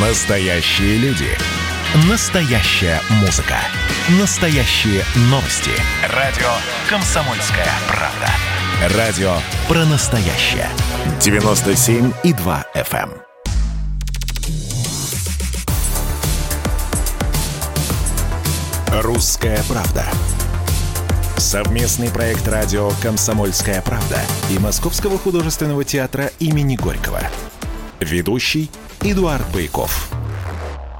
Настоящие люди. Настоящая музыка. Настоящие новости. Радио «Комсомольская правда». Радио про настоящее. 97,2 FM. «Русская правда». Совместный проект радио «Комсомольская правда» и Московского художественного театра имени Горького. Ведущий Эдуард Байков.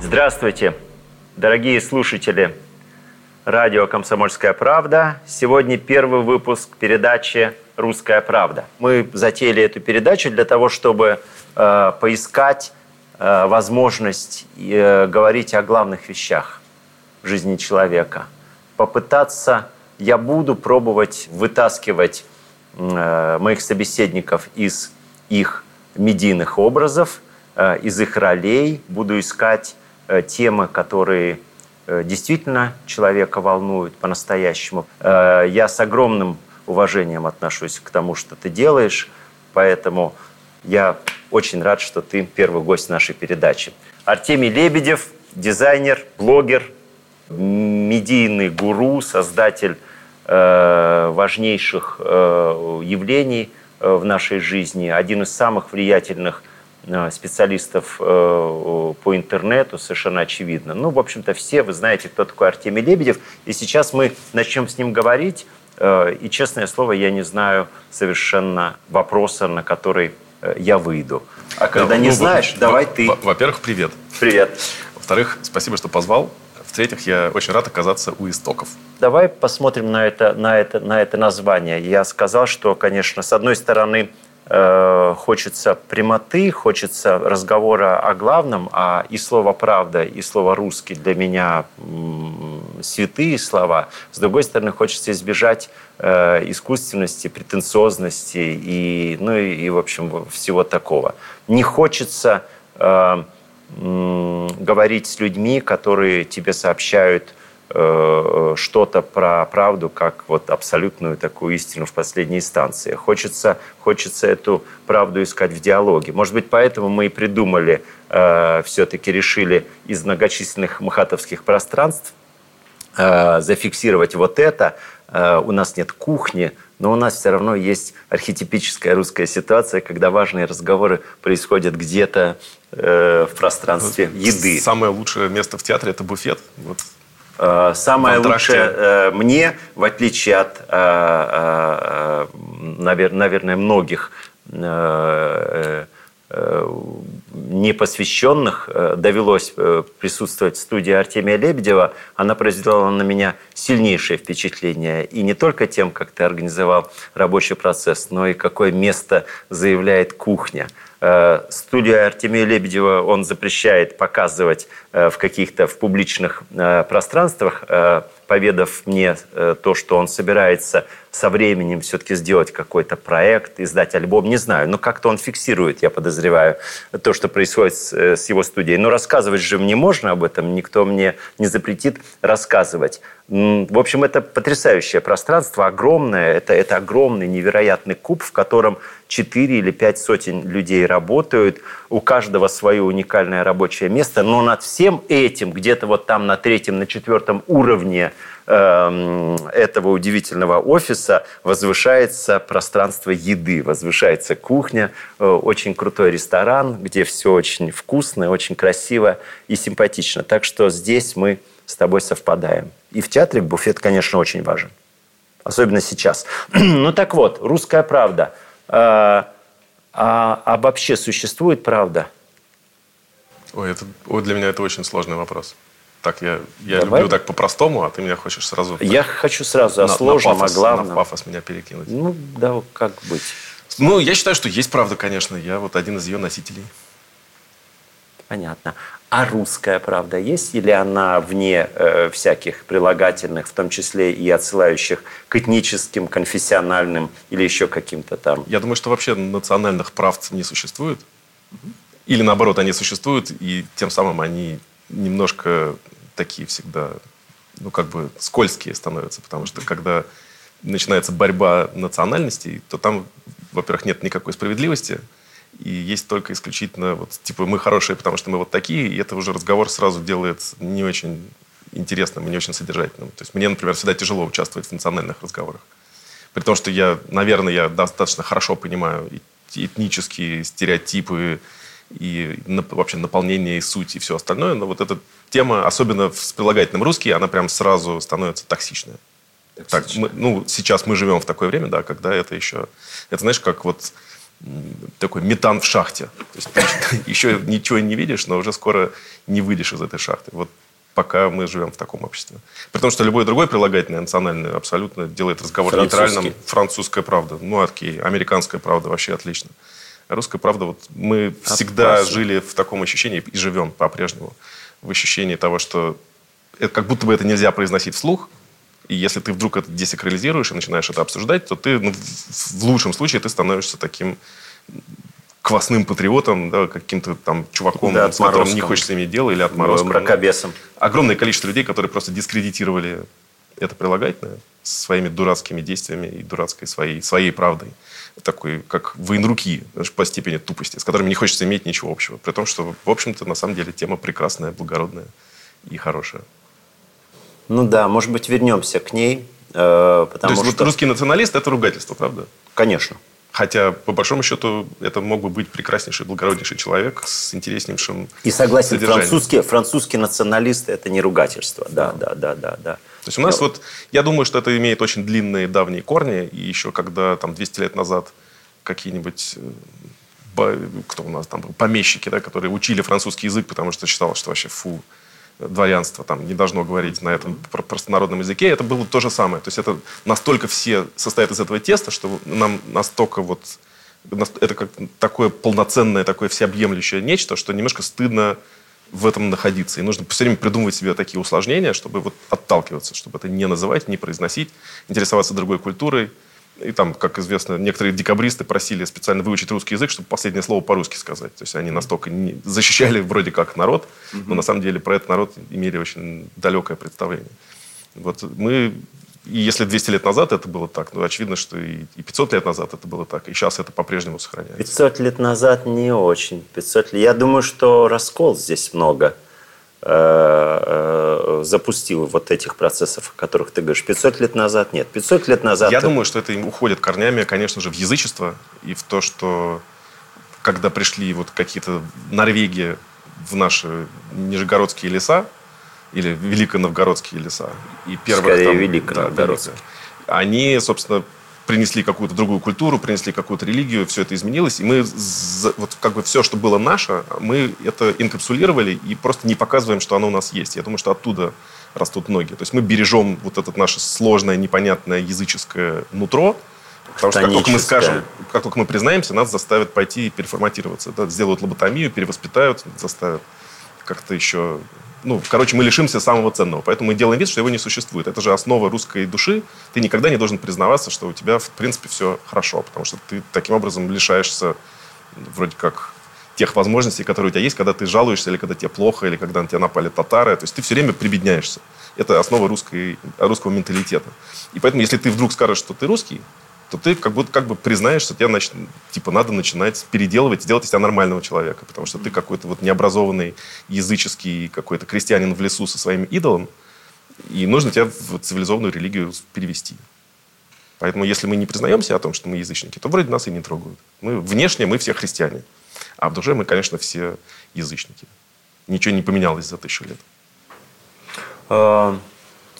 Здравствуйте, дорогие слушатели радио «Комсомольская правда». Сегодня первый выпуск передачи «Русская правда». Мы затеяли эту передачу для того, чтобы э, поискать э, возможность э, говорить о главных вещах в жизни человека. Попытаться, я буду пробовать вытаскивать э, моих собеседников из их медийных образов, из их ролей, буду искать э, темы, которые э, действительно человека волнуют по-настоящему. Я с огромным уважением отношусь к тому, что ты делаешь, поэтому я очень рад, что ты первый гость нашей передачи. Артемий Лебедев, дизайнер, блогер, медийный гуру, создатель важнейших явлений – Э, в нашей жизни, один из самых влиятельных э, специалистов э, по интернету, совершенно очевидно. Ну, в общем-то, все вы знаете, кто такой Артемий Лебедев. И сейчас мы начнем с ним говорить. И, честное слово, я не знаю совершенно вопроса, на который я выйду. А когда да, не ну, знаешь, во, давай ты. Во-первых, привет. Привет. Во-вторых, спасибо, что позвал. В-третьих, я очень рад оказаться у истоков. Давай посмотрим на это, на это, на это название. Я сказал, что, конечно, с одной стороны, э, хочется прямоты, хочется разговора о главном, а и слово «правда», и слово «русский» для меня святые слова. С другой стороны, хочется избежать э, искусственности, претенциозности и, ну, и, и, в общем, всего такого. Не хочется... Э, говорить с людьми, которые тебе сообщают э, что-то про правду, как вот абсолютную такую истину в последней инстанции. Хочется, хочется эту правду искать в диалоге. Может быть, поэтому мы и придумали, э, все-таки решили из многочисленных мхатовских пространств э, зафиксировать вот это. Э, у нас нет кухни, но у нас все равно есть архетипическая русская ситуация, когда важные разговоры происходят где-то э, в пространстве еды. Самое лучшее место в театре – это буфет. Вот. Э, самое лучшее э, мне, в отличие от, э, навер, наверное, многих непосвященных довелось присутствовать в студии Артемия Лебедева, она произвела на меня сильнейшее впечатление. И не только тем, как ты организовал рабочий процесс, но и какое место заявляет кухня. Э, студию Артемия Лебедева он запрещает показывать в каких-то в публичных пространствах, поведав мне то, что он собирается со временем все-таки сделать какой-то проект, издать альбом, не знаю, но как-то он фиксирует, я подозреваю, то, что происходит э, с его студией. Но рассказывать же мне можно об этом, никто мне не запретит рассказывать. В общем, это потрясающее пространство, огромное, это, это огромный невероятный куб, в котором 4 или 5 сотен людей работают, у каждого свое уникальное рабочее место, но над всем этим, где-то вот там на третьем, на четвертом уровне Эм, этого удивительного офиса возвышается пространство еды, возвышается кухня, э, очень крутой ресторан, где все очень вкусно, очень красиво и симпатично. Так что здесь мы с тобой совпадаем. И в театре буфет, конечно, очень важен. Особенно сейчас. ну так вот, русская правда. А, а, а вообще существует правда? Ой, это, ой, для меня это очень сложный вопрос. Так, я, я люблю так по-простому, а ты меня хочешь сразу... Я так, хочу сразу о сложном, на пафос, о главном. На пафос меня перекинуть. Ну, да, как быть? Ну, я считаю, что есть правда, конечно. Я вот один из ее носителей. Понятно. А русская правда есть или она вне э, всяких прилагательных, в том числе и отсылающих к этническим, конфессиональным или еще каким-то там? Я думаю, что вообще национальных прав не существует. Или наоборот, они существуют, и тем самым они немножко такие всегда, ну, как бы скользкие становятся, потому что когда начинается борьба национальностей, то там, во-первых, нет никакой справедливости, И есть только исключительно вот типа мы хорошие, потому что мы вот такие, и это уже разговор сразу делает не очень интересным и не очень содержательным. То есть мне, например, всегда тяжело участвовать в национальных разговорах. При том, что я, наверное, я достаточно хорошо понимаю этнические стереотипы и вообще наполнение и суть и все остальное, но вот эта тема, особенно с прилагательным русский, она прям сразу становится токсичная. Так, мы, ну, сейчас мы живем в такое время, да, когда это еще... Это, знаешь, как вот такой метан в шахте. То есть ты еще ничего не видишь, но уже скоро не выйдешь из этой шахты. Вот пока мы живем в таком обществе. При том, что любой другой прилагательный национальный абсолютно делает разговор нейтральным. Французская правда. Ну, окей. Американская правда вообще отлично. русская правда, вот мы Опасно. всегда жили в таком ощущении и живем по-прежнему. В ощущении того, что это, как будто бы это нельзя произносить вслух, и если ты вдруг это десакрализируешь и начинаешь это обсуждать, то ты, ну, в лучшем случае, ты становишься таким квасным патриотом, да, каким-то там чуваком, да, с которым не хочется иметь дело, или отморозком. Мракобесом. Огромное количество людей, которые просто дискредитировали это прилагательное своими дурацкими действиями и дурацкой своей, своей правдой. Такой, как военруки по степени тупости, с которыми не хочется иметь ничего общего. При том, что, в общем-то, на самом деле тема прекрасная, благородная и хорошая. Ну да, может быть, вернемся к ней. Э, потому То есть что... вот русский националист – это ругательство, правда? Конечно. Хотя, по большому счету, это мог бы быть прекраснейший, благороднейший человек с интереснейшим И согласен, французский, французский националист – это не ругательство. Да, да, да, да, да. То есть у нас Но... вот, я думаю, что это имеет очень длинные давние корни. И еще когда там 200 лет назад какие-нибудь э, кто у нас там был, помещики, да, которые учили французский язык, потому что считалось, что вообще фу, дворянство там не должно говорить на этом простонародном языке, это было то же самое. То есть это настолько все состоят из этого теста, что нам настолько вот это как такое полноценное, такое всеобъемлющее нечто, что немножко стыдно в этом находиться. И нужно все время придумывать себе такие усложнения, чтобы вот отталкиваться, чтобы это не называть, не произносить, интересоваться другой культурой, и там, как известно, некоторые декабристы просили специально выучить русский язык, чтобы последнее слово по-русски сказать. То есть они настолько не... защищали вроде как народ, но на самом деле про этот народ имели очень далекое представление. Вот мы и если 200 лет назад это было так, ну, очевидно, что и 500 лет назад это было так, и сейчас это по-прежнему сохраняется. 500 лет назад не очень. 500 лет... Я думаю, что раскол здесь много. Э, э, запустил вот этих процессов, о которых ты говоришь. 500 лет назад нет. 500 лет назад... Я это... думаю, что это уходит корнями, конечно же, в язычество и в то, что когда пришли вот какие-то Норвегии в наши нижегородские леса, или великоновгородские леса, и первые Скорее, там, великоновгородские. Да, они, собственно, принесли какую-то другую культуру, принесли какую-то религию, все это изменилось, и мы вот как бы все, что было наше, мы это инкапсулировали и просто не показываем, что оно у нас есть. Я думаю, что оттуда растут ноги. То есть мы бережем вот это наше сложное, непонятное языческое нутро, Потому что как только мы скажем, как только мы признаемся, нас заставят пойти и переформатироваться. Да, сделают лоботомию, перевоспитают, заставят как-то еще ну, короче, мы лишимся самого ценного. Поэтому мы делаем вид, что его не существует. Это же основа русской души. Ты никогда не должен признаваться, что у тебя, в принципе, все хорошо. Потому что ты таким образом лишаешься вроде как тех возможностей, которые у тебя есть, когда ты жалуешься, или когда тебе плохо, или когда на тебя напали татары. То есть ты все время прибедняешься. Это основа русской, русского менталитета. И поэтому, если ты вдруг скажешь, что ты русский, то ты как будто как бы признаешь, что тебе нач... типа надо начинать переделывать, сделать из тебя нормального человека, потому что ты какой-то вот необразованный языческий какой-то крестьянин в лесу со своим идолом, и нужно тебя в цивилизованную религию перевести. Поэтому если мы не признаемся о том, что мы язычники, то вроде нас и не трогают. Мы внешне мы все христиане, а в душе мы, конечно, все язычники. Ничего не поменялось за тысячу лет.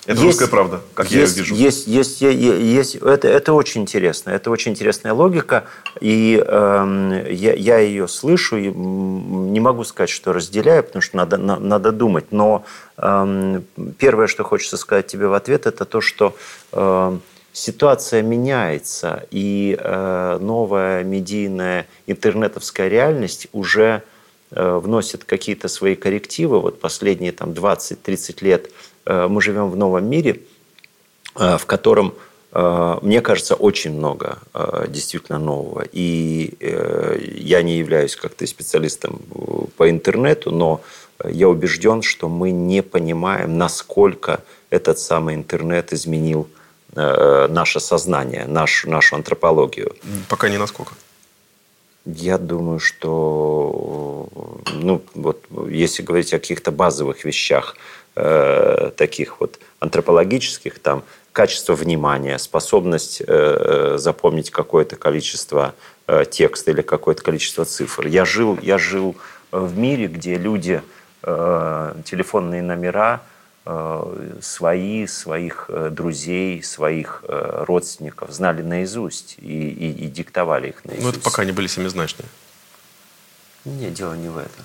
Это есть, русская правда, как есть, я ее вижу. Есть, есть, есть, есть это, это очень интересно. Это очень интересная логика. И э, я, я ее слышу, и не могу сказать, что разделяю, потому что надо, на, надо думать. Но э, первое, что хочется сказать тебе в ответ, это то, что э, ситуация меняется, и э, новая медийная интернетовская реальность уже э, вносит какие-то свои коррективы. Вот последние там, 20-30 лет – мы живем в новом мире, э, в котором, э, мне кажется, очень много действительно нового. И я не являюсь как то специалистом по интернету, но я убежден, что мы не понимаем, насколько этот самый интернет изменил наше сознание, нашу, нашу антропологию. Пока не насколько. Я думаю, что, ну, вот, если говорить о каких-то базовых вещах, э, таких вот антропологических, там, качество внимания, способность э, запомнить какое-то количество э, текста или какое-то количество цифр. Я жил, я жил в мире, где люди э, телефонные номера Э, свои, своих э, друзей, своих э, родственников знали наизусть и, и, и диктовали их наизусть. Ну, это пока они были семизначные. Нет, дело не в этом.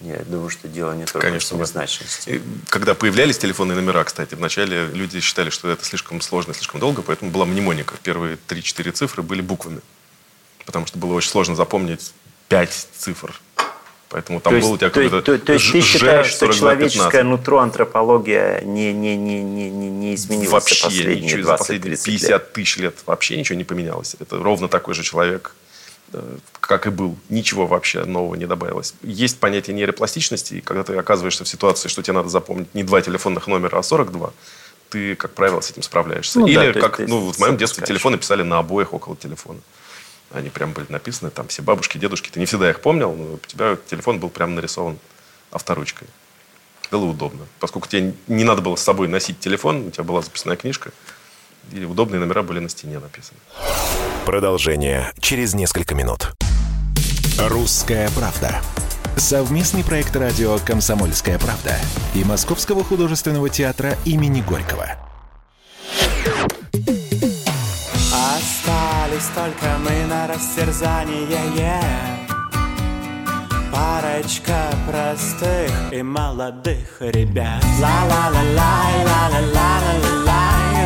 Я думаю, что дело не только Конечно, в семизначности. Когда появлялись телефонные номера, кстати, вначале люди считали, что это слишком сложно, слишком долго, поэтому была мнемоника. Первые 3-4 цифры были буквами. Потому что было очень сложно запомнить 5 цифр. Поэтому там то был у тебя какой-то То, то, то есть ты считаешь, что человеческое нутро, антропология не, не, не, не, не изменилась вообще за последние ничего, 20 за последние 50 лет. тысяч лет вообще ничего не поменялось. Это ровно такой же человек, как и был. Ничего вообще нового не добавилось. Есть понятие нейропластичности, и когда ты оказываешься в ситуации, что тебе надо запомнить не два телефонных номера, а 42, ты, как правило, с этим справляешься. Ну, Или, да, как ну, в моем детстве телефоны писали на обоих около телефона. Они прям были написаны, там все бабушки, дедушки. Ты не всегда их помнил, но у тебя телефон был прям нарисован авторучкой. Было удобно. Поскольку тебе не надо было с собой носить телефон, у тебя была записная книжка, и удобные номера были на стене написаны. Продолжение через несколько минут. «Русская правда». Совместный проект радио «Комсомольская правда» и Московского художественного театра имени Горького. Остались только мы на растерзание yeah. Парочка простых и молодых ребят Ла-ла-ла-лай, ла-ла-ла-ла-лай,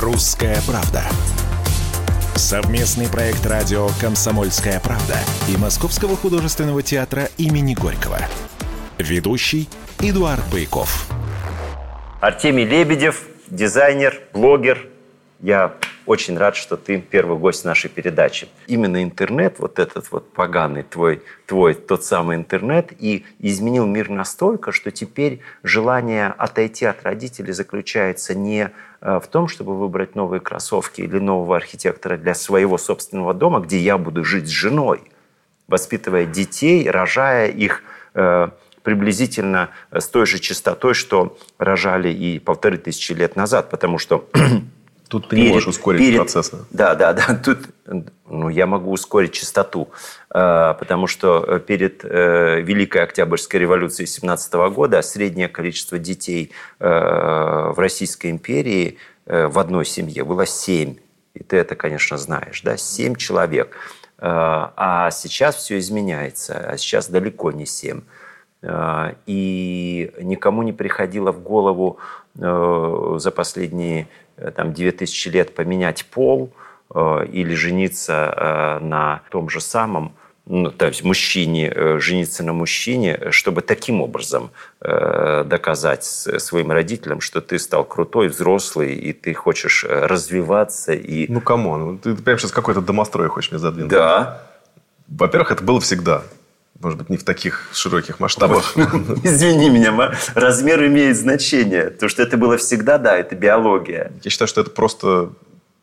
«Русская правда». Совместный проект радио «Комсомольская правда» и Московского художественного театра имени Горького. Ведущий Эдуард Байков. Артемий Лебедев, дизайнер, блогер. Я очень рад, что ты первый гость нашей передачи. Именно интернет, вот этот вот поганый твой, твой тот самый интернет, и изменил мир настолько, что теперь желание отойти от родителей заключается не э, в том, чтобы выбрать новые кроссовки или нового архитектора для своего собственного дома, где я буду жить с женой, воспитывая детей, рожая их э, приблизительно с той же частотой, что рожали и полторы тысячи лет назад, потому что Тут ты перед, не можешь ускорить перед, процессы. Да, да, да. Тут ну, я могу ускорить частоту, э, потому что э, перед э, Великой Октябрьской революцией 17 года среднее количество детей в Российской империи в одной семье было 7. И ты это, конечно, знаешь, да, 7 человек. А сейчас все изменяется, а сейчас далеко не 7. И никому не приходило в голову за последние там, 2000 лет поменять пол э, или жениться э, на том же самом, ну, то есть мужчине, жениться на мужчине, чтобы таким образом доказать своим родителям, что ты стал крутой, взрослый, и ты хочешь развиваться. И... Ну, come on, ты прямо сейчас какой-то домострой хочешь мне задвинуть. Да. Во-первых, это было всегда. Может быть, не в таких широких масштабах. Извини меня, размер имеет значение. То, что это было всегда, да, это биология. Я считаю, что это просто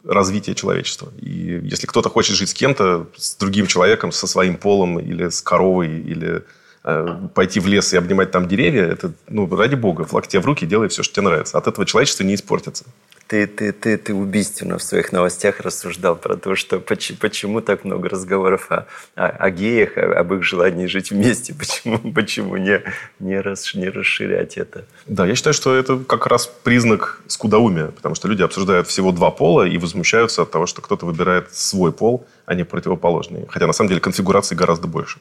развитие человечества. И если кто-то хочет жить с кем-то, с другим человеком, со своим полом, или с коровой, или пойти в лес и обнимать там деревья, это, ну, ради бога, флаг тебе в руки, делай все, что тебе нравится. От этого человечество не испортится ты, ты, ты, ты убийственно в своих новостях рассуждал про то, что почему, почему так много разговоров о, о, о геях, об их желании жить вместе, почему, почему не, не, рас, не расширять это. Да, я считаю, что это как раз признак скудоумия, потому что люди обсуждают всего два пола и возмущаются от того, что кто-то выбирает свой пол, а не противоположный. Хотя на самом деле конфигураций гораздо больше.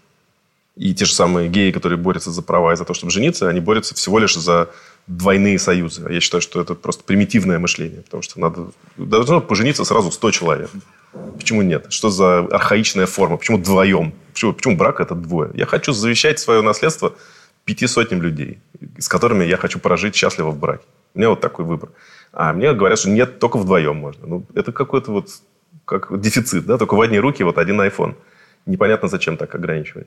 И те же самые геи, которые борются за права и за то, чтобы жениться, они борются всего лишь за двойные союзы. Я считаю, что это просто примитивное мышление, потому что надо должно пожениться сразу 100 человек. Почему нет? Что за архаичная форма? Почему вдвоем? Почему, почему брак это двое? Я хочу завещать свое наследство пяти сотням людей, с которыми я хочу прожить счастливо в браке. У меня вот такой выбор. А мне говорят, что нет, только вдвоем можно. Ну, это какой-то вот как дефицит, да, только в одни руки вот один iPhone. Непонятно, зачем так ограничивать.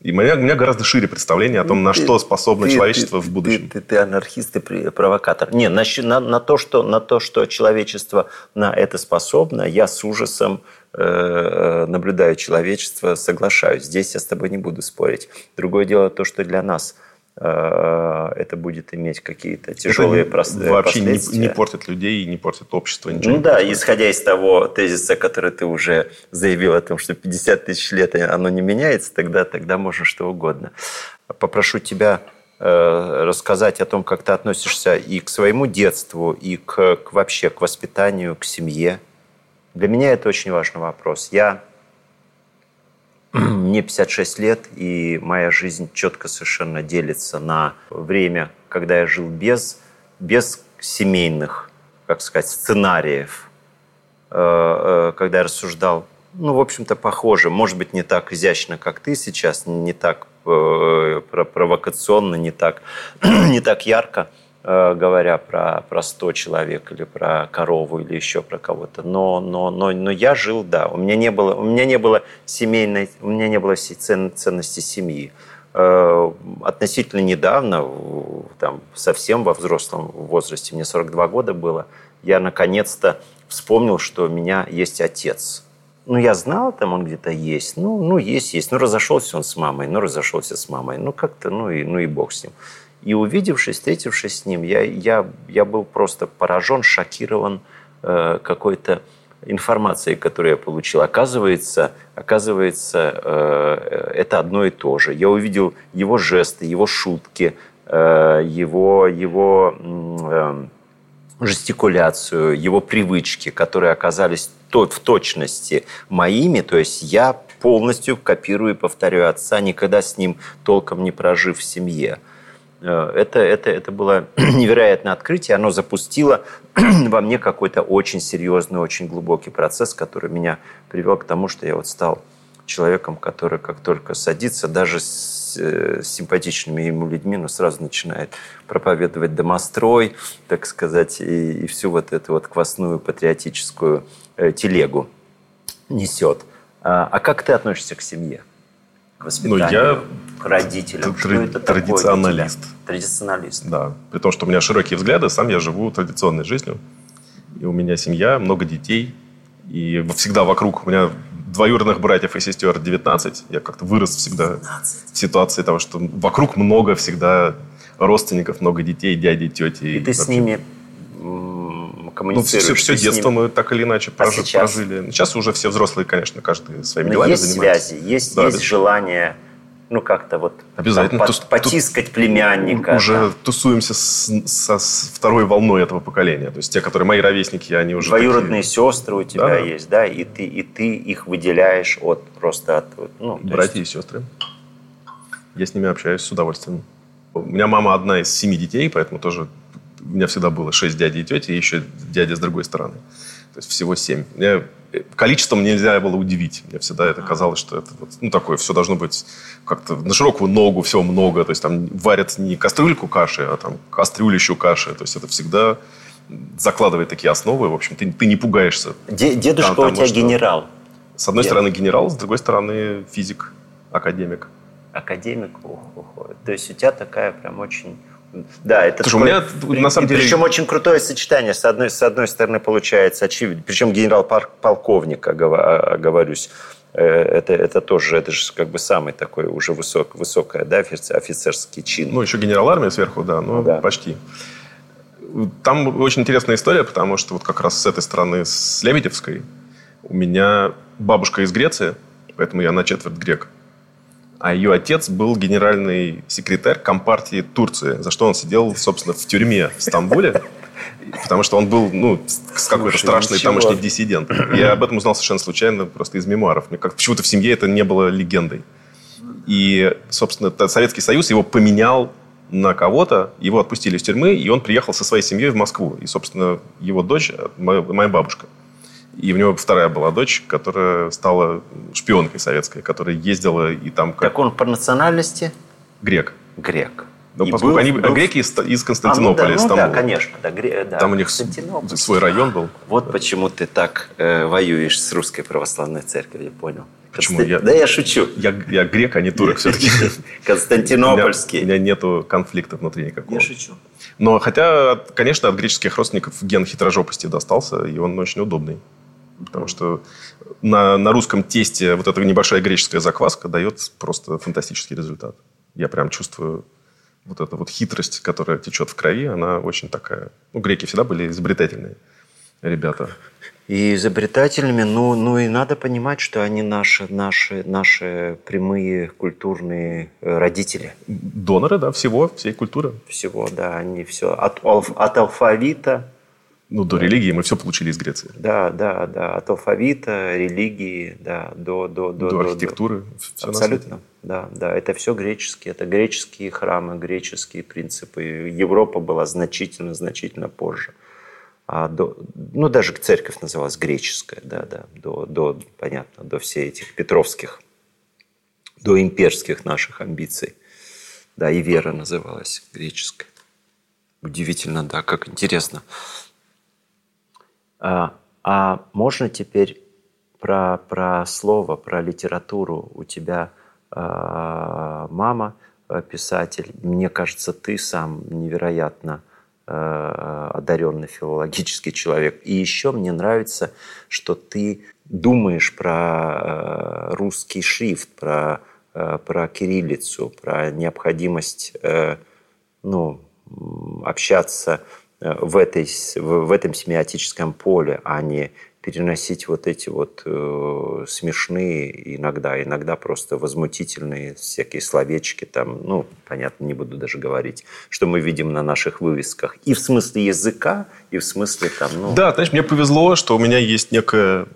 И у меня, у меня гораздо шире представление о том, на ты, что способно ты, человечество ты, в будущем. Ты, ты, ты анархист и провокатор. Не, на, на, на, то, что, на то, что человечество на это способно, я с ужасом э, наблюдаю человечество, соглашаюсь. Здесь я с тобой не буду спорить. Другое дело то, что для нас – это будет иметь какие-то тяжелые это вообще последствия. Не, не портит людей, не портит общество. Ничего ну да, происходит. исходя из того тезиса, который ты уже заявил о том, что 50 тысяч лет оно не меняется, тогда, тогда можно что угодно. Попрошу тебя э, рассказать о том, как ты относишься и к своему детству, и к, к вообще к воспитанию, к семье. Для меня это очень важный вопрос. Я мне 56 лет, и моя жизнь четко совершенно делится на время, когда я жил без, без семейных, как сказать, сценариев, э, э, когда я рассуждал, ну, в общем-то, похоже, может быть, не так изящно, как ты сейчас, не так э, провокационно, не так, не так ярко – говоря про, про 100 человек или про корову или еще про кого-то. Но, но, но, но я жил, да. У меня не было, у меня не было семейной, у меня не было цен, ценности семьи. Э, относительно недавно, там, совсем во взрослом возрасте, мне 42 года было, я наконец-то вспомнил, что у меня есть отец. Ну, я знал, там он где-то есть. Ну, ну, есть, есть. Ну, разошелся он с мамой, ну, разошелся с мамой. Ну, как-то, ну и, ну и бог с ним. И увидевшись, встретившись с ним, я, я, я был просто поражен, шокирован э, какой-то информацией, которую я получил. Оказывается, оказывается э, это одно и то же. Я увидел его жесты, его шутки, э, его, его э, жестикуляцию, его привычки, которые оказались в точности моими. То есть я полностью копирую и повторяю отца, никогда с ним толком не прожив в семье. Э, это, это, это было невероятное открытие. Оно запустило во мне какой-то очень серьезный, очень глубокий процесс, который меня привел к тому, что я вот стал человеком, который как только садится, даже с, э, с симпатичными ему людьми, но сразу начинает проповедовать домострой, так сказать, и, и всю вот эту вот квасную патриотическую э, телегу несет. А, а как ты относишься к семье? К воспитанию, ну, я к родителям? Что это традиционалист. Традиционалист. Да. При том, что у меня широкие взгляды, сам я живу традиционной жизнью. И у меня семья, много детей. И всегда вокруг у меня двоюродных братьев и сестер 19. Я как-то вырос всегда 19. в ситуации того, что вокруг много всегда родственников, много детей, дяди, тети. И, и ты с ними коммуницируешь. Ну, все, все детство мы так или иначе а прожи, сейчас? прожили. Сейчас уже все взрослые, конечно, каждый своими Но делами есть занимается. связи, есть, да, есть желание ну, как-то вот Обязательно. Там, Тус, потискать тус, племянника. Уже там. тусуемся с, со, с второй волной этого поколения. То есть те, которые мои ровесники, они уже Двоюродные такие... сестры у тебя да, есть, да? И ты, и ты их выделяешь от просто от... Ну, Братья есть... и сестры. Я с ними общаюсь с удовольствием. У меня мама одна из семи детей, поэтому тоже у меня всегда было шесть дядей и тети, и еще дядя с другой стороны. То есть всего семь. Мне количеством нельзя было удивить. Мне всегда это казалось, что это вот, ну, такое, все должно быть как-то на широкую ногу, всего много. То есть там варят не кастрюльку каши, а там кастрюлищу каши. То есть это всегда закладывает такие основы. В общем, ты, ты не пугаешься. Дедушка там, у тебя что... генерал. С одной Дед. стороны генерал, с другой стороны физик, академик. Академик, ох, ох. То есть у тебя такая прям очень да, это Слушай, у меня на самом деле... Причем очень крутое сочетание. С одной, с одной стороны, получается очевидно. Причем генерал-полковник, оговорюсь. Э, это, это тоже, это же как бы самый такой уже высок, высокая, да, офицерский чин. Ну, еще генерал армии сверху, да, ну, да. почти. Там очень интересная история, потому что вот как раз с этой стороны, с Лебедевской, у меня бабушка из Греции, поэтому я на четверть грек а ее отец был генеральный секретарь Компартии Турции, за что он сидел, собственно, в тюрьме в Стамбуле, потому что он был, ну, какой-то страшный ничего. тамошний диссидент. Я об этом узнал совершенно случайно, просто из мемуаров. Мне как почему-то в семье это не было легендой. И, собственно, Советский Союз его поменял на кого-то, его отпустили из тюрьмы, и он приехал со своей семьей в Москву. И, собственно, его дочь, моя, моя бабушка. И у него вторая была дочь, которая стала шпионкой советской, которая ездила и там... Как... Так он по национальности? Грек. Грек. Ну, поскольку был, они был... греки из, из Константинополя, а, ну, да, из ну, да, конечно. Да, гре... да. Там у них свой район был. Вот почему ты так э, воюешь с русской православной церковью, я понял. Почему? Конст... Я, да я шучу. Я, я грек, а не турок все-таки. Константинопольский. У меня, у меня нету конфликта внутри никакого. Я шучу. Но хотя, конечно, от греческих родственников ген хитрожопости достался, и он очень удобный. Потому что на, на русском тесте вот эта небольшая греческая закваска дает просто фантастический результат. Я прям чувствую вот эта вот хитрость, которая течет в крови, она очень такая... Ну, греки всегда были изобретательные ребята. И изобретательными, ну, ну и надо понимать, что они наши, наши, наши прямые культурные э, родители. Доноры, да, всего, всей культуры. Всего, да, они все. От, от алфавита ну, до религии мы все получили из Греции. Да, да, да. От алфавита, религии, да, до... До, до, до архитектуры. Все Абсолютно. Да, да. Это все греческие. Это греческие храмы, греческие принципы. Европа была значительно, значительно позже. А до, ну, даже церковь называлась греческая, да, да. До, до, понятно, до всех этих петровских, до имперских наших амбиций. Да, и вера называлась греческой. Удивительно, да, как интересно. А, а можно теперь про, про слово, про литературу у тебя а, мама а, писатель. Мне кажется, ты сам невероятно а, одаренный филологический человек. И еще мне нравится, что ты думаешь про а, русский шрифт, про, про кириллицу, про необходимость ну, общаться в, этой, в этом семиотическом поле, а не переносить вот эти вот э, смешные, иногда, иногда просто возмутительные всякие словечки там, ну, понятно, не буду даже говорить, что мы видим на наших вывесках. И в смысле языка, и в смысле там, ну... Да, знаешь, мне повезло, что у меня есть некое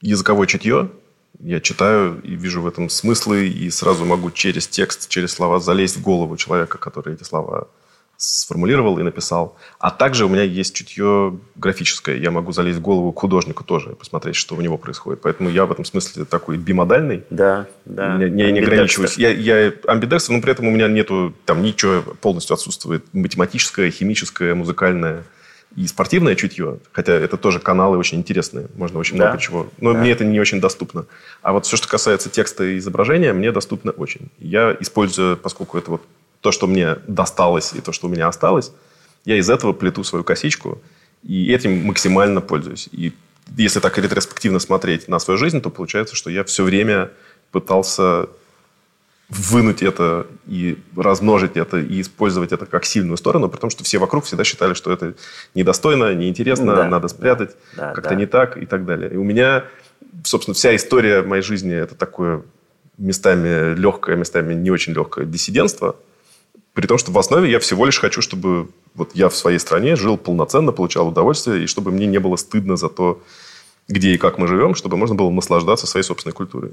языковое чутье. Я читаю и вижу в этом смыслы, и сразу могу через текст, через слова залезть в голову человека, который эти слова сформулировал и написал. А также у меня есть чутье графическое. Я могу залезть в голову к художнику тоже и посмотреть, что у него происходит. Поэтому я в этом смысле такой бимодальный. Да, да. Я, я не ограничиваюсь. Я, я амбидекстер, но при этом у меня нету там ничего, полностью отсутствует математическое, химическое, музыкальное и спортивное чутье, хотя это тоже каналы очень интересные, можно очень да. много чего. Но да. мне это не очень доступно. А вот все, что касается текста и изображения, мне доступно очень. Я использую, поскольку это вот то, что мне досталось и то, что у меня осталось, я из этого плету свою косичку, и этим максимально пользуюсь. И если так ретроспективно смотреть на свою жизнь, то получается, что я все время пытался вынуть это и размножить это, и использовать это как сильную сторону, потому что все вокруг всегда считали, что это недостойно, неинтересно, да, надо спрятать, да, как-то да. не так и так далее. И у меня, собственно, вся история моей жизни – это такое местами легкое, местами не очень легкое диссидентство – при том, что в основе я всего лишь хочу, чтобы вот я в своей стране жил полноценно, получал удовольствие, и чтобы мне не было стыдно за то, где и как мы живем, чтобы можно было наслаждаться своей собственной культурой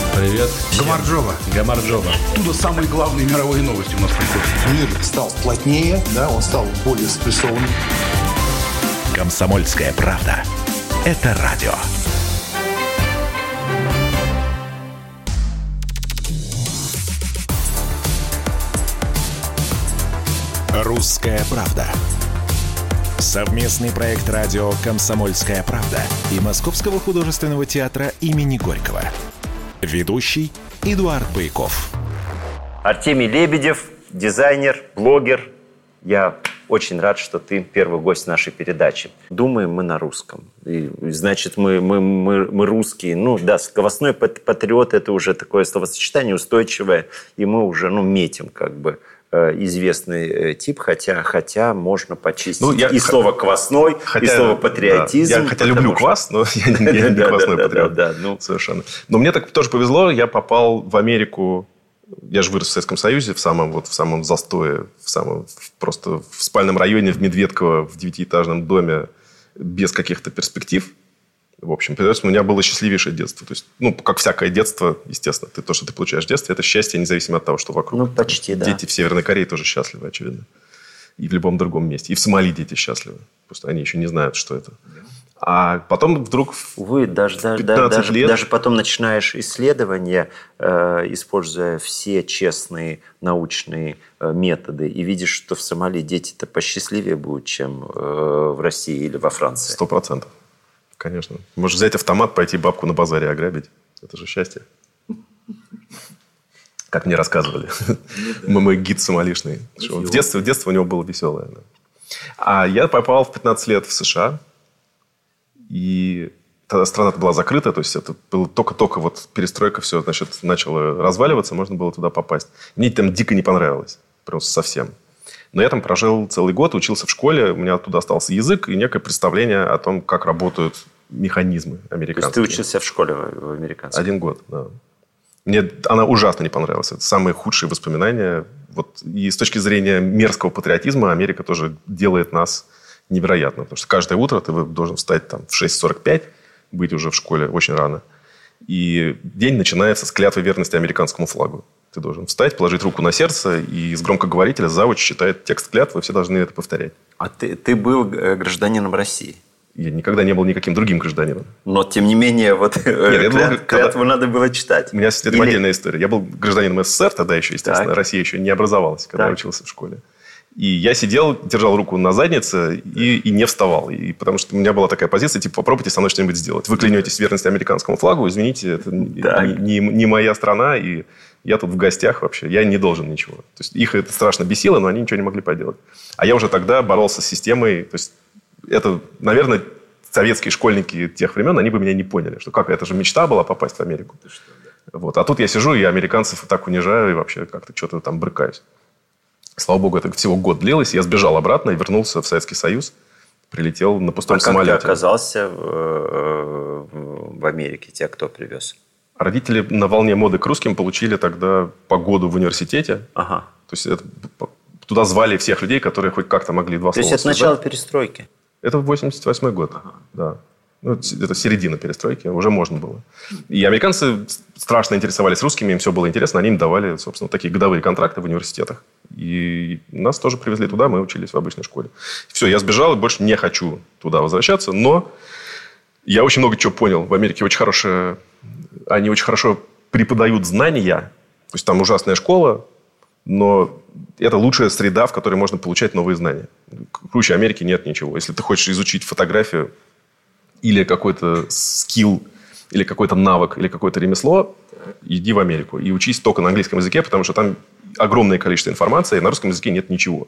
Привет. Гамарджоба. Гамарджоба. Оттуда самые главные мировые новости у нас приходят. Мир стал плотнее, да, он стал более спрессованным. Комсомольская правда. Это радио. Русская правда. Совместный проект радио «Комсомольская правда» и Московского художественного театра имени Горького. Ведущий Эдуард Байков. Артемий Лебедев, дизайнер, блогер. Я очень рад, что ты первый гость нашей передачи. Думаем мы на русском. И, значит, мы, мы, мы, мы русские. Ну, да, скоростной патриот – это уже такое словосочетание устойчивое, и мы уже, ну, метим как бы известный э, тип, хотя, хотя можно почистить ну, я, и слово «квасной», хотя, и слово «патриотизм». Да, я хотя люблю квас, но я, я не квасной патриот. Да, ну. Совершенно. Но мне так тоже повезло, я попал в Америку я же вырос в Советском Союзе, в самом, вот, в самом застое, в самом, просто в спальном районе в Медведково, в девятиэтажном доме, без каких-то перспектив. В общем, у меня было счастливейшее детство. То есть, ну, как всякое детство, естественно, ты, то, что ты получаешь в детстве, это счастье, независимо от того, что вокруг. Ну, почти, да. Дети в Северной Корее тоже счастливы, очевидно. И в любом другом месте. И в Сомали дети счастливы. Просто они еще не знают, что это. А потом вдруг Увы, даже, даже, даже, лет... даже потом начинаешь исследования, э, используя все честные научные э, методы, и видишь, что в Сомали дети-то посчастливее будут, чем э, в России или во Франции. Сто процентов. Конечно. Можешь взять автомат, пойти бабку на базаре ограбить. Это же счастье. Как мне рассказывали. Мой гид сомалишный. В детстве, в детстве у него было веселое. А я попал в 15 лет в США. И тогда страна была закрыта, то есть это было только-только вот перестройка все, значит, начала разваливаться, можно было туда попасть. Мне там дико не понравилось. Просто совсем. Но я там прожил целый год, учился в школе, у меня оттуда остался язык и некое представление о том, как работают механизмы американские. То есть ты учился в школе в американской? Один год, да. Мне она ужасно не понравилась. Это самые худшие воспоминания. Вот, и с точки зрения мерзкого патриотизма Америка тоже делает нас невероятно. Потому что каждое утро ты должен встать там, в 6.45, быть уже в школе очень рано. И день начинается с клятвы верности американскому флагу. Ты должен встать, положить руку на сердце, и из громкоговорителя завуч читает текст клятвы, все должны это повторять. А ты, ты был э, гражданином России? Я никогда не был никаким другим гражданином. Но, тем не менее, вот э, Нет, клят, был, клятву когда... надо было читать. У меня этим Или... отдельная история. Я был гражданином СССР тогда еще, естественно. Так. Россия еще не образовалась, когда так. я учился в школе. И я сидел, держал руку на заднице и, и не вставал. И, потому что у меня была такая позиция, типа, попробуйте со мной что-нибудь сделать. Вы клянетесь верности американскому флагу, извините, это не, не, не моя страна, и я тут в гостях вообще, я не должен ничего. То есть их это страшно бесило, но они ничего не могли поделать. А я уже тогда боролся с системой, то есть это, наверное, советские школьники тех времен, они бы меня не поняли, что как, это же мечта была попасть в Америку. Вот. А тут я сижу и американцев так унижаю и вообще как-то что-то там брыкаюсь. Слава богу, это всего год длилось. Я сбежал обратно и вернулся в Советский Союз. Прилетел на пустом а самолете. как ты оказался в, э, в Америке? Тебя кто привез? Родители на волне моды к русским получили тогда погоду в университете. Ага. То есть это, туда звали всех людей, которые хоть как-то могли два То слова То есть это начало перестройки? Это 88 год, ага. да. Ну, это середина перестройки, уже можно было. И американцы страшно интересовались русскими, им все было интересно, они им давали, собственно, такие годовые контракты в университетах. И нас тоже привезли туда, мы учились в обычной школе. Все, я сбежал и больше не хочу туда возвращаться, но я очень много чего понял. В Америке очень хорошая... Они очень хорошо преподают знания. То есть там ужасная школа, но это лучшая среда, в которой можно получать новые знания. Круче Америки нет ничего. Если ты хочешь изучить фотографию, или какой-то скилл, или какой-то навык, или какое-то ремесло, иди в Америку и учись только на английском языке, потому что там огромное количество информации, и на русском языке нет ничего.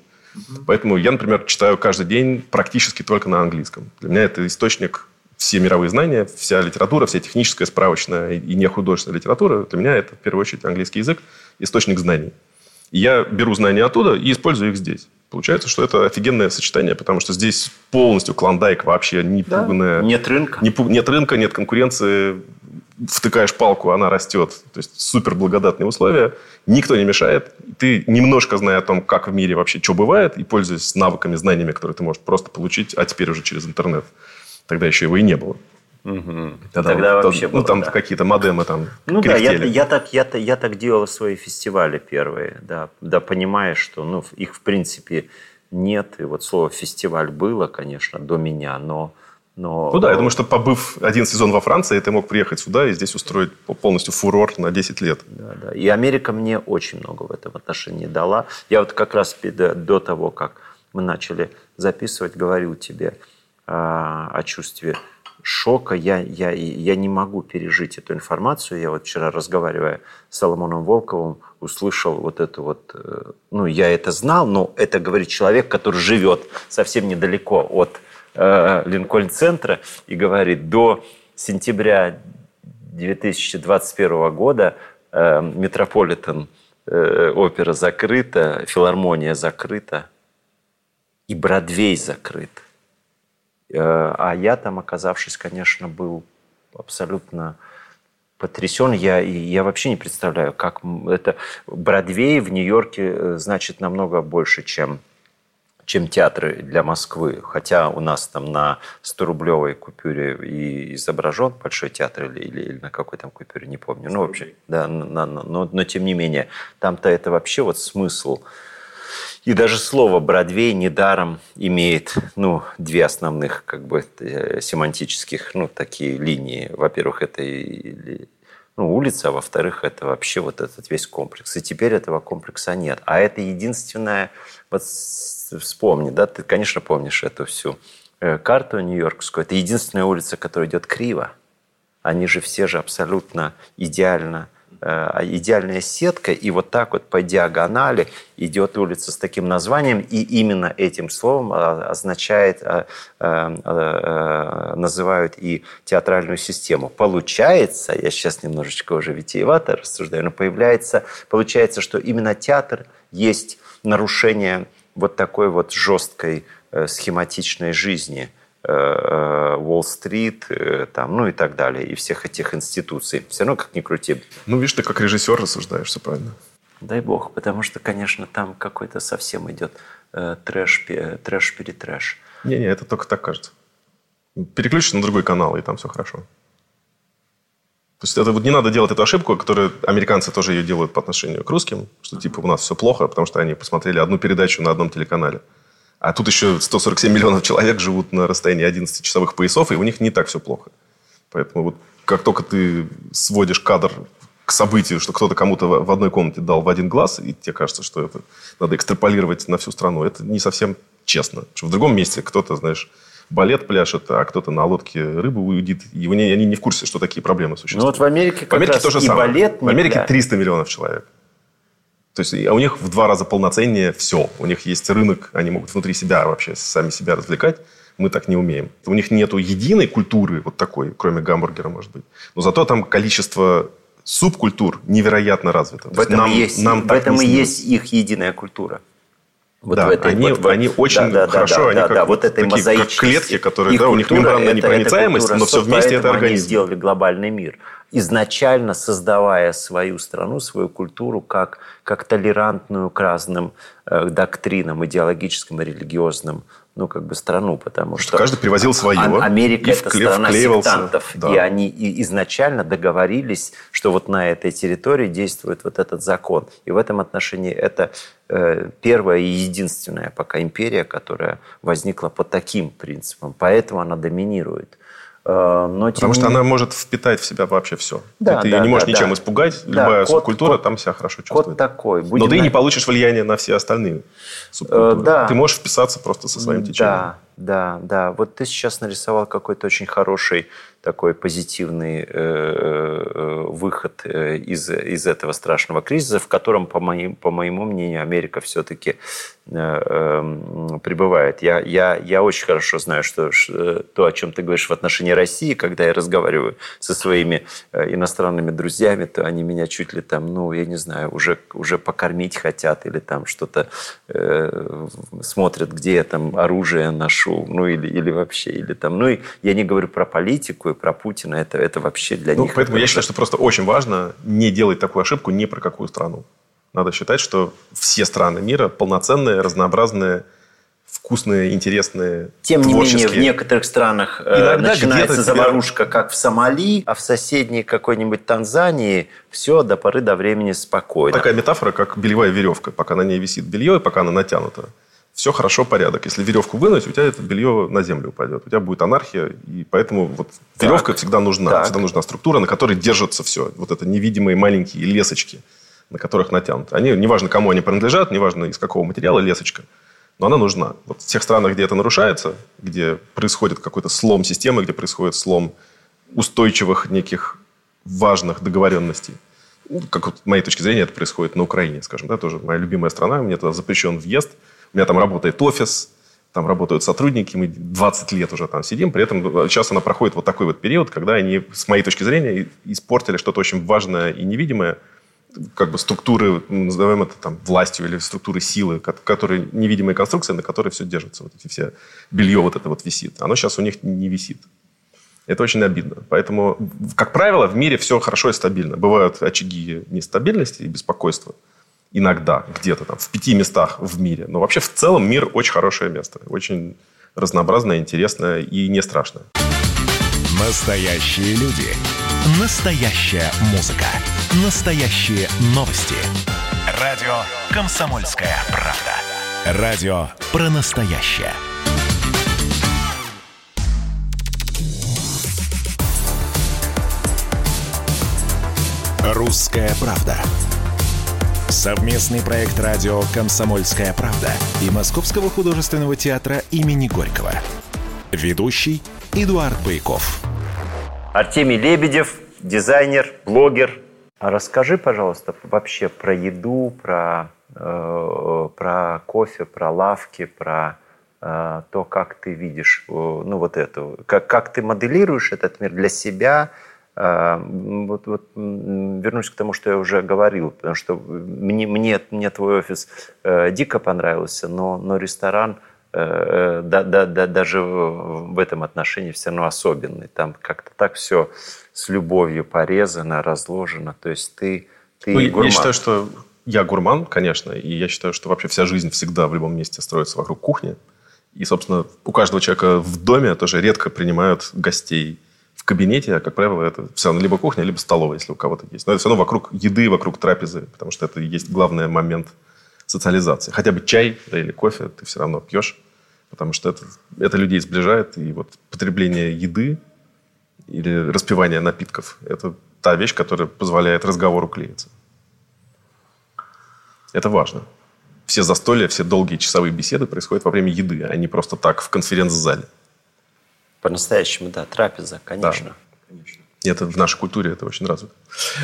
Поэтому я, например, читаю каждый день практически только на английском. Для меня это источник все мировые знания, вся литература, вся техническая, справочная и нехудожественная литература. Для меня это, в первую очередь, английский язык, источник знаний. Я беру знания оттуда и использую их здесь. Получается, что это офигенное сочетание, потому что здесь полностью клондайк вообще не да. Нет рынка. Не, нет рынка, нет конкуренции. Втыкаешь палку, она растет. То есть супер благодатные условия. Никто не мешает. Ты немножко зная о том, как в мире вообще что бывает, и пользуясь навыками, знаниями, которые ты можешь просто получить, а теперь уже через интернет. Тогда еще его и не было. Угу. Тогда, Тогда вот, вообще то, было, Ну, там да. какие-то модемы там Ну да, я, я, так, я, я так делал свои фестивали первые, да, да, понимаешь, что ну, их в принципе нет. И вот слово «фестиваль» было, конечно, до меня, но... но... Ну да, я думаю, что побыв один сезон во Франции, ты мог приехать сюда и здесь устроить полностью фурор на 10 лет. Да, да. И Америка мне очень много в этом отношении дала. Я вот как раз до того, как мы начали записывать, говорил тебе а, о чувстве шока, я, я, я не могу пережить эту информацию. Я вот вчера, разговаривая с Соломоном Волковым, услышал вот это вот, э, ну, я это знал, но это говорит человек, который живет совсем недалеко от э, Линкольн-центра и говорит, до сентября 2021 года э, Метрополитен э, опера закрыта, филармония закрыта, и Бродвей закрыт. Э, а я там, оказавшись, конечно, был абсолютно потрясен. Я, я вообще не представляю, как это... Бродвей в Нью-Йорке э, значит намного больше, чем чем театры для Москвы. Хотя у нас там на 100-рублевой купюре и изображен Большой театр или, или, или на какой там купюре, не помню. Ну, вообще, да, на, на, но, но тем не менее, там-то это вообще вот смысл. И даже слово «Бродвей» недаром имеет ну, две основных как бы э, семантических ну, такие линии. Во-первых, это ну, улица, а во-вторых, это вообще вот этот весь комплекс. И теперь этого комплекса нет. А это единственное, вот вспомни, да, ты, конечно, помнишь эту всю э, карту нью-йоркскую. Это единственная улица, которая идет криво. Они же все же абсолютно идеально идеальная сетка, и вот так вот по диагонали идет улица с таким названием, и именно этим словом а, означает, а, называют и театральную систему. Получается, я сейчас немножечко уже витиевато рассуждаю, но появляется, получается, что именно театр есть нарушение вот такой вот жесткой э, схематичной жизни – Э, Уолл-стрит, э, там, ну и так далее, и всех этих институций. Все равно, как ни крути. Ну, видишь, ты как режиссер рассуждаешь, все правильно. Дай бог, потому что, конечно, там какой-то совсем идет э, трэш, трэш-перетрэш. Не-не, это только так кажется. Переключишься на другой канал, и там все хорошо. То есть это вот не надо делать эту ошибку, которую американцы тоже ее делают по отношению к русским, что типа у нас все плохо, потому что они посмотрели одну передачу на одном телеканале. А тут еще 147 миллионов человек живут на расстоянии 11 часовых поясов, и у них не так все плохо. Поэтому вот как только ты сводишь кадр к событию, что кто-то кому-то в одной комнате дал в один глаз, и тебе кажется, что это надо экстраполировать на всю страну, это не совсем честно. Что в другом месте кто-то, знаешь, балет пляшет, а кто-то на лодке рыбу уйдет. И они, они не в курсе, что такие проблемы существуют. Ну вот в Америке как в Америке раз то же и самое. балет В Америке 300 миллионов человек. То есть а у них в два раза полноценнее все. У них есть рынок, они могут внутри себя вообще сами себя развлекать. Мы так не умеем. У них нету единой культуры вот такой, кроме гамбургера, может быть. Но зато там количество субкультур невероятно развито. В этом, нам, есть, нам в этом и есть их единая культура. Вот да, этой, они, вот, они очень да, хорошо, да, они да, как, да, вот этой такие, как клетки, которые, да, у них мембранная непроницаемость, но все вместе это организм. Они сделали глобальный мир изначально создавая свою страну, свою культуру как, как толерантную к разным э, доктринам, идеологическим и религиозным, ну, как бы страну, потому что... что каждый привозил свое. А, Америка – это вкле- страна сектантов. Да. И они изначально договорились, что вот на этой территории действует вот этот закон. И в этом отношении это э, первая и единственная пока империя, которая возникла по таким принципам. Поэтому она доминирует. Э, но, Потому что она может впитать в себя вообще все. Да, ты да, ее не можешь да, ничем да. испугать. Да, Любая код, субкультура код, там себя хорошо чувствует. Код такой. Будем Но ты на... не получишь влияние на все остальные субкультуры. Э, да. Ты можешь вписаться просто со своим течением. Да, да, да. Вот ты сейчас нарисовал какой-то очень хороший такой позитивный э, э, выход э, из, из этого страшного кризиса, в котором, по, моим, по моему мнению, Америка все-таки э, э, пребывает. Я, я, я очень хорошо знаю, что, то, о чем ты говоришь в отношении России, когда я разговариваю со своими иностранными друзьями, то они меня чуть ли там, ну, я не знаю, уже, уже покормить хотят или там что-то э, смотрят, где я там оружие ношу, ну, или, или вообще, или там, ну, и я не говорю про политику, и про Путина, это, это вообще для ну, них... Поэтому я считаю, что просто очень важно не делать такую ошибку ни про какую страну. Надо считать, что все страны мира полноценные, разнообразные, вкусные, интересные, Тем не менее, в некоторых странах э, Иногда начинается заварушка, как в Сомали, а в соседней какой-нибудь Танзании все до поры до времени спокойно. Такая метафора, как бельевая веревка. Пока на ней висит белье, и пока она натянута, все хорошо, порядок. Если веревку вынуть, у тебя это белье на землю упадет. У тебя будет анархия. И поэтому вот веревка так. всегда нужна. Так. Всегда нужна структура, на которой держится все. Вот это невидимые маленькие лесочки, на которых натянуты. Они, неважно, кому они принадлежат, неважно, из какого материала лесочка, но она нужна. Вот в тех странах, где это нарушается, где происходит какой-то слом системы, где происходит слом устойчивых неких важных договоренностей, ну, как вот, с моей точки зрения, это происходит на Украине, скажем, да, тоже моя любимая страна, мне туда запрещен въезд – у меня там работает офис, там работают сотрудники, мы 20 лет уже там сидим, при этом сейчас она проходит вот такой вот период, когда они, с моей точки зрения, испортили что-то очень важное и невидимое, как бы структуры, назовем это там властью или структуры силы, которые невидимые конструкции, на которые все держится. Вот эти все белье вот это вот висит. Оно сейчас у них не висит. Это очень обидно. Поэтому, как правило, в мире все хорошо и стабильно. Бывают очаги нестабильности и беспокойства. Иногда, где-то там, в пяти местах в мире. Но вообще в целом мир очень хорошее место. Очень разнообразное, интересное и не страшное. Настоящие люди. Настоящая музыка. Настоящие новости. Радио «Комсомольская правда». Радио про настоящее. «Русская правда». Совместный проект радио «Комсомольская правда» и Московского художественного театра имени Горького. Ведущий Эдуард Байков. Артемий Лебедев, дизайнер, блогер. А расскажи, пожалуйста, вообще про еду, про, э, про кофе, про лавки, про э, то, как ты видишь, э, ну вот это, как, как ты моделируешь этот мир для себя, вот, вот вернусь к тому, что я уже говорил, потому что мне, мне, мне твой офис э, дико понравился, но, но ресторан э, да, да, да, даже в, в этом отношении все равно особенный. Там как-то так все с любовью порезано, разложено. То есть ты, ты ну, гурман. Я считаю, что я гурман, конечно, и я считаю, что вообще вся жизнь всегда в любом месте строится вокруг кухни. И, собственно, у каждого человека в доме тоже редко принимают гостей в кабинете, а, как правило, это все равно либо кухня, либо столовая, если у кого-то есть. Но это все равно вокруг еды, вокруг трапезы, потому что это и есть главный момент социализации. Хотя бы чай да, или кофе ты все равно пьешь, потому что это, это людей сближает. И вот потребление еды или распивание напитков – это та вещь, которая позволяет разговору клеиться. Это важно. Все застолья, все долгие часовые беседы происходят во время еды, а не просто так в конференц-зале. По-настоящему, да, трапеза, конечно. Да. Это в нашей культуре это очень развито.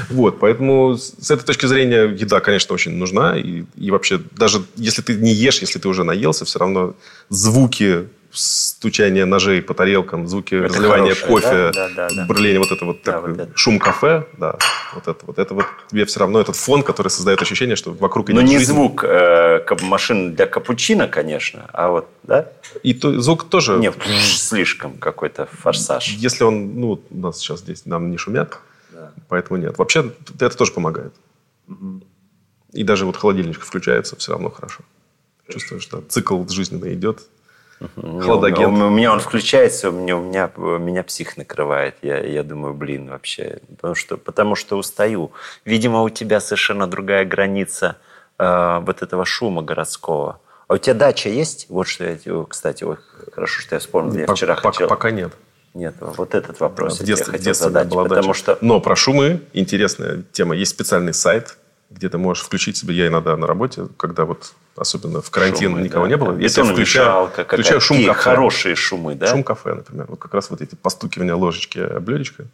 Вот, поэтому с этой точки зрения еда, конечно, очень нужна. И, и вообще, даже если ты не ешь, если ты уже наелся, все равно звуки стучание ножей по тарелкам, звуки это разливания хорошее, кофе, да? Да, да, бурление, вот это вот, да, так, вот это. шум кафе, да, вот это вот, это вот тебе все равно этот фон, который создает ощущение, что вокруг идет Ну, не жизнь. звук э, машин для капучино, конечно, а вот, да? И то, звук тоже... Нет, слишком какой-то форсаж. Если он, ну, у нас сейчас здесь, нам не шумят, да. поэтому нет. Вообще, это тоже помогает. Угу. И даже вот холодильничек включается, все равно хорошо. Чувствуешь, что цикл жизненный идет, Хладагент. У меня он включается, у меня, у меня, меня псих накрывает. Я, я думаю, блин, вообще. Потому что, потому что устаю. Видимо, у тебя совершенно другая граница э, вот этого шума городского. А у тебя дача есть? Вот что я, кстати, ой, хорошо, что я вспомнил. Я вчера пока, хотел... Пока нет. Нет, вот этот вопрос в детстве, я хотел задать. Была потому дача. что... Но про шумы интересная тема. Есть специальный сайт, где ты можешь включить себе, я иногда на работе, когда вот особенно в карантин шумы, никого да, не было, я включаю, включаю шум кафе. хорошие шумы, да? Шум кафе, например. Вот как раз вот эти постукивания ложечки блюдечко.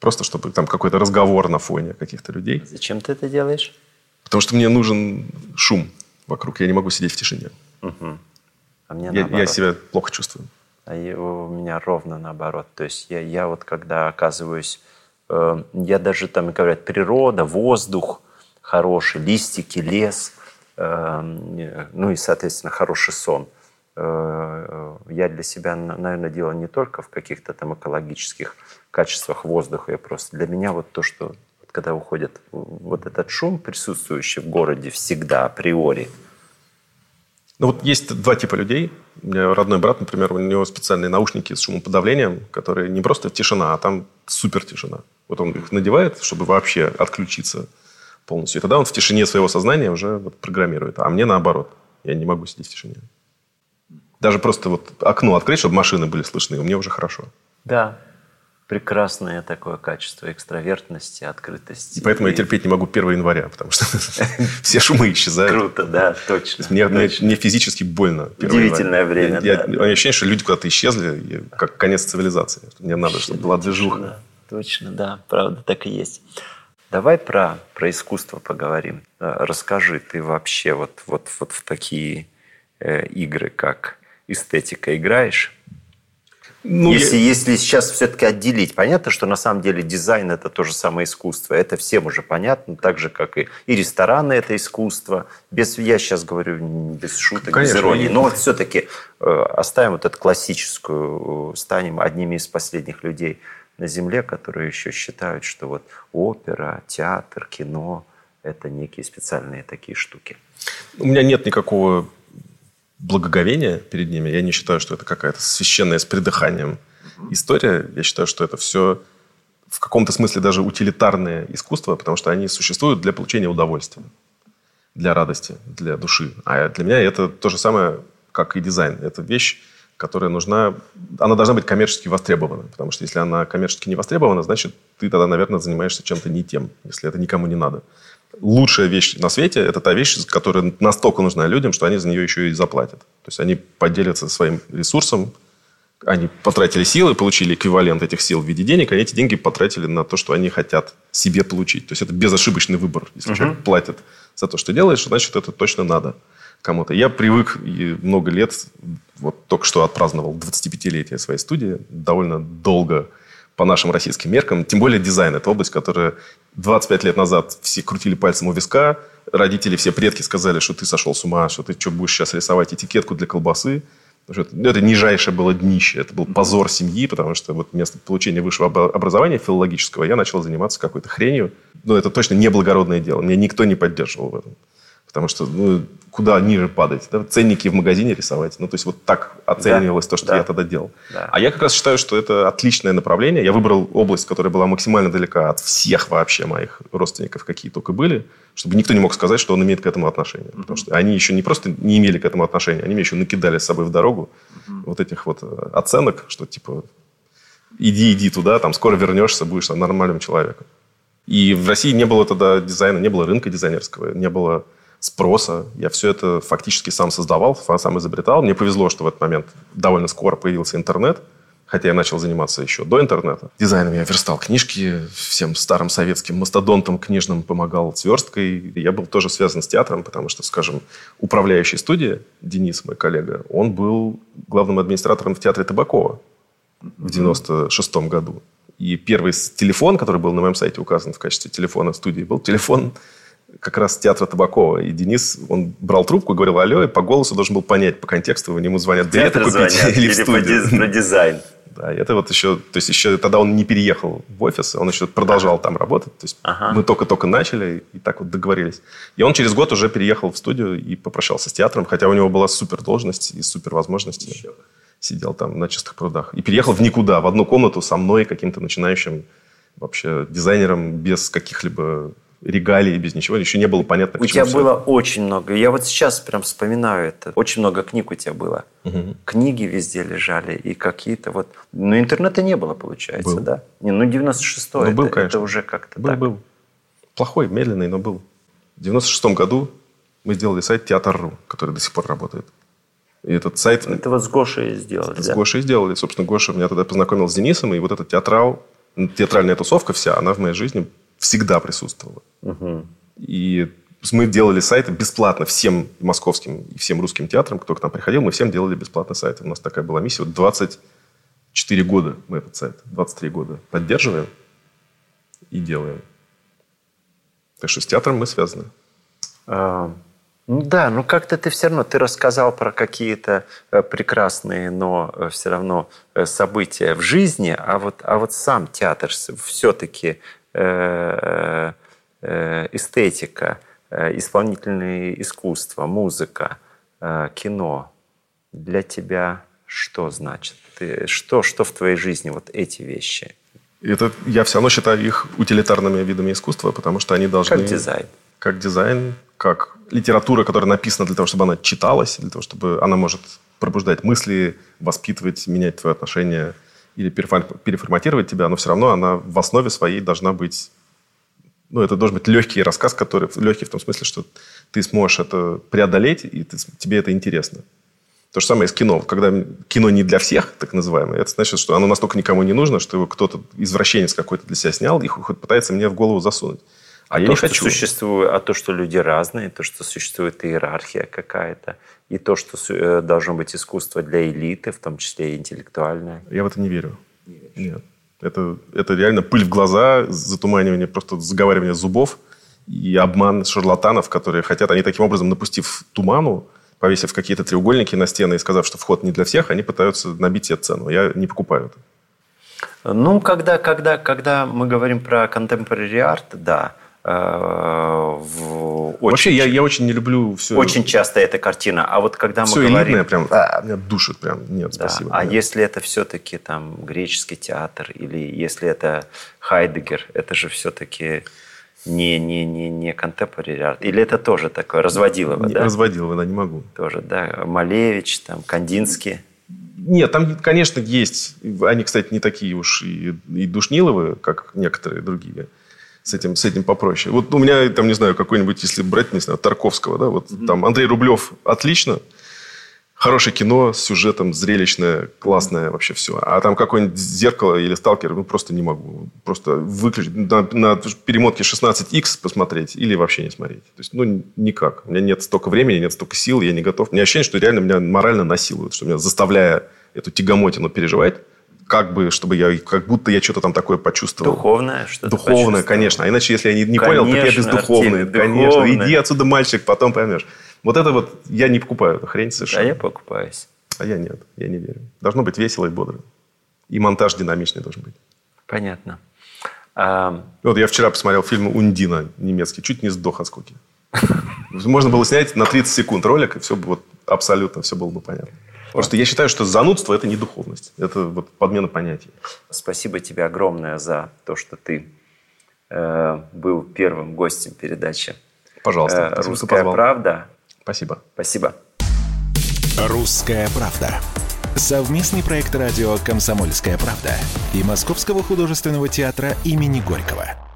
Просто чтобы там какой-то разговор на фоне каких-то людей. Зачем ты это делаешь? Потому что мне нужен шум вокруг. Я не могу сидеть в тишине. Угу. А мне я, я себя плохо чувствую. А у меня ровно наоборот. То есть я, я вот когда оказываюсь... Э, я даже там, говорят, природа, воздух – хороший, листики, лес, эм, ну и, соответственно, хороший сон. Э, я для себя, наверное, делаю не только в каких-то там экологических качествах воздуха, я просто для меня вот то, что когда уходит вот этот шум, присутствующий в городе всегда априори. Ну вот есть два типа людей. У меня родной брат, например, у него специальные наушники с шумоподавлением, которые не просто тишина, а там супер тишина. Вот он их надевает, чтобы вообще отключиться полностью. И тогда он в тишине своего сознания уже вот программирует. А мне наоборот. Я не могу сидеть в тишине. Даже просто вот окно открыть, чтобы машины были слышны, у меня уже хорошо. Да, прекрасное такое качество экстравертности, открытости. И поэтому я терпеть не могу 1 января, потому что все шумы исчезают. Круто, да, точно. Мне, мне, физически больно. Удивительное время, я, да. Я, ощущение, что люди куда-то исчезли, как конец цивилизации. Мне надо, чтобы была движуха. Точно, да, правда, так и есть. Давай про, про искусство поговорим. Э, расскажи, ты вообще вот, вот, вот в такие э, игры, как эстетика, играешь? Ну, если, я... если сейчас все-таки отделить, понятно, что на самом деле дизайн это то же самое искусство. Это всем уже понятно, так же, как и, и рестораны это искусство. Без, я сейчас говорю без шуток, Конечно, без иронии. Но вот все-таки э, оставим вот эту классическую, э, станем одними из последних людей на Земле, которые еще считают, что вот опера, театр, кино – это некие специальные такие штуки. У меня нет никакого благоговения перед ними. Я не считаю, что это какая-то священная с придыханием история. Я считаю, что это все в каком-то смысле даже утилитарное искусство, потому что они существуют для получения удовольствия, для радости, для души. А для меня это то же самое, как и дизайн. Это вещь, которая нужна... Она должна быть коммерчески востребована. Потому что если она коммерчески не востребована, значит, ты тогда, наверное, занимаешься чем-то не тем, если это никому не надо лучшая вещь на свете – это та вещь, которая настолько нужна людям, что они за нее еще и заплатят. То есть они поделятся своим ресурсом, они потратили силы, получили эквивалент этих сил в виде денег, а эти деньги потратили на то, что они хотят себе получить. То есть это безошибочный выбор. Если uh-huh. человек платит за то, что делаешь, значит, это точно надо кому-то. Я привык много лет, вот только что отпраздновал 25-летие своей студии, довольно долго по нашим российским меркам. Тем более дизайн – это область, которая 25 лет назад все крутили пальцем у виска, родители, все предки сказали, что ты сошел с ума, что ты что будешь сейчас рисовать этикетку для колбасы. Это, ну, это нижайшее было днище, это был позор семьи, потому что вот вместо получения высшего образования филологического я начал заниматься какой-то хренью. Но это точно не благородное дело, меня никто не поддерживал в этом. Потому что ну, куда ниже падать? Да? Ценники в магазине рисовать. Ну, то есть, вот так оценивалось да, то, что да. я тогда делал. Да. А я как раз считаю, что это отличное направление. Я выбрал область, которая была максимально далека от всех вообще моих родственников, какие только были, чтобы никто не мог сказать, что он имеет к этому отношение. Mm-hmm. Потому что они еще не просто не имели к этому отношения, они мне еще накидали с собой в дорогу mm-hmm. вот этих вот э, оценок, что типа иди, иди туда, там скоро вернешься, будешь там, нормальным человеком. И в России не было тогда дизайна, не было рынка дизайнерского, не было спроса. Я все это фактически сам создавал, сам изобретал. Мне повезло, что в этот момент довольно скоро появился интернет, хотя я начал заниматься еще до интернета. Дизайном я верстал книжки, всем старым советским мастодонтам книжным помогал сверсткой. Я был тоже связан с театром, потому что, скажем, управляющий студии, Денис, мой коллега, он был главным администратором в театре Табакова в 96 году. И первый телефон, который был на моем сайте указан в качестве телефона студии, был телефон как раз театра Табакова. И Денис, он брал трубку и говорил, алло, и по голосу должен был понять, по контексту ему звонят билеты купить звонят, или в студию. Или про дизайн. Да, и это вот еще, то есть еще тогда он не переехал в офис, он еще продолжал ага. там работать. То есть ага. мы только-только начали и так вот договорились. И он через год уже переехал в студию и попрощался с театром, хотя у него была супер должность и супер возможности. Еще. Сидел там на чистых прудах. И переехал в никуда, в одну комнату со мной, каким-то начинающим вообще дизайнером без каких-либо регалии, без ничего, еще не было понятно, У тебя было это. очень много. Я вот сейчас прям вспоминаю это. Очень много книг у тебя было. Угу. Книги везде лежали и какие-то вот... Но интернета не было, получается, был. да? Не, ну 96-й, ну, это, был, конечно. это уже как-то был, так. Был, Плохой, медленный, но был. В 96-м году мы сделали сайт Театр.ру, который до сих пор работает. И этот сайт... Это вот с Гошей сделали, С да? Гошей сделали. Собственно, Гоша меня тогда познакомил с Денисом, и вот эта театрал, театральная тусовка вся, она в моей жизни всегда присутствовала. Угу. И мы делали сайты бесплатно всем московским и всем русским театрам, кто к нам приходил, мы всем делали бесплатно сайты. У нас такая была миссия. Вот 24 года мы этот сайт, 23 года поддерживаем и делаем. Так что с театром мы связаны. А, ну да, но как-то ты все равно, ты рассказал про какие-то э, прекрасные, но э, все равно э, события в жизни, а вот, а вот сам театр все-таки эстетика, э, исполнительное искусство, музыка, кино для тебя что значит? Ты, что, что в твоей жизни вот эти вещи? Это, я все равно считаю их утилитарными видами искусства, потому что они должны... Как дизайн. Как дизайн, как литература, которая написана для того, чтобы она читалась, для того, чтобы она может пробуждать мысли, воспитывать, менять твое отношение или переформатировать тебя, но все равно она в основе своей должна быть... Ну, это должен быть легкий рассказ, который... Легкий в том смысле, что ты сможешь это преодолеть, и ты, тебе это интересно. То же самое с кино. Когда кино не для всех, так называемое, это значит, что оно настолько никому не нужно, что его кто-то, извращенец какой-то для себя снял и хоть пытается мне в голову засунуть. А, а то, что хочу. Существует, а то, что люди разные, то, что существует иерархия какая-то, и то, что э, должно быть искусство для элиты, в том числе и интеллектуальное. Я в это не верю. Не Нет. Это, это реально пыль в глаза, затуманивание, просто заговаривание зубов и обман шарлатанов, которые хотят, они таким образом, напустив туману, повесив какие-то треугольники на стены и сказав, что вход не для всех, они пытаются набить себе цену. Я не покупаю это. Ну, когда, когда, когда мы говорим про contemporary art, да, в очень, Вообще, я, я очень не люблю все... Очень часто эта картина. А вот когда все мы говорим... элитное прям, а, меня душит прям. Нет, да. спасибо. А нет. если это все-таки там греческий театр, или если это Хайдегер, это же все-таки не, не, не, не contemporary art? Или это тоже такое, разводилово, не, да? Разводилово, да, не могу. Тоже, да. Малевич, там, Кандинский. Нет, там, конечно, есть. Они, кстати, не такие уж и, и душниловые, как некоторые другие. С этим, с этим попроще. Вот у меня, там, не знаю, какой-нибудь, если брать, не знаю, Тарковского, да, вот mm-hmm. там Андрей Рублев отлично – хорошее кино с сюжетом, зрелищное, классное вообще все. А там какое-нибудь зеркало или сталкер, ну, просто не могу. Просто выключить, на, на перемотке 16X посмотреть или вообще не смотреть. То есть, ну, никак. У меня нет столько времени, нет столько сил, я не готов. У меня ощущение, что реально меня морально насилуют, что меня заставляя эту тягомотину переживать, как бы, чтобы я, как будто я что-то там такое почувствовал. Духовное что-то Духовное, конечно. А иначе, если я не, не конечно, понял, так я бездуховный. Артель, конечно. Духовное. Иди отсюда, мальчик, потом поймешь. Вот это вот я не покупаю эту хрень совершенно. А я покупаюсь. А я нет, я не верю. Должно быть весело и бодро. И монтаж динамичный должен быть. Понятно. А... Вот я вчера посмотрел фильм «Ундина» немецкий. Чуть не сдох от скуки. Можно было снять на 30 секунд ролик, и все бы вот абсолютно все было бы понятно. Просто я считаю, что занудство – это не духовность. Это вот подмена понятий. Спасибо тебе огромное за то, что ты э, был первым гостем передачи. Пожалуйста. Э, «Русская правда». Спасибо. Спасибо. «Русская правда». Совместный проект радио «Комсомольская правда» и Московского художественного театра имени Горького.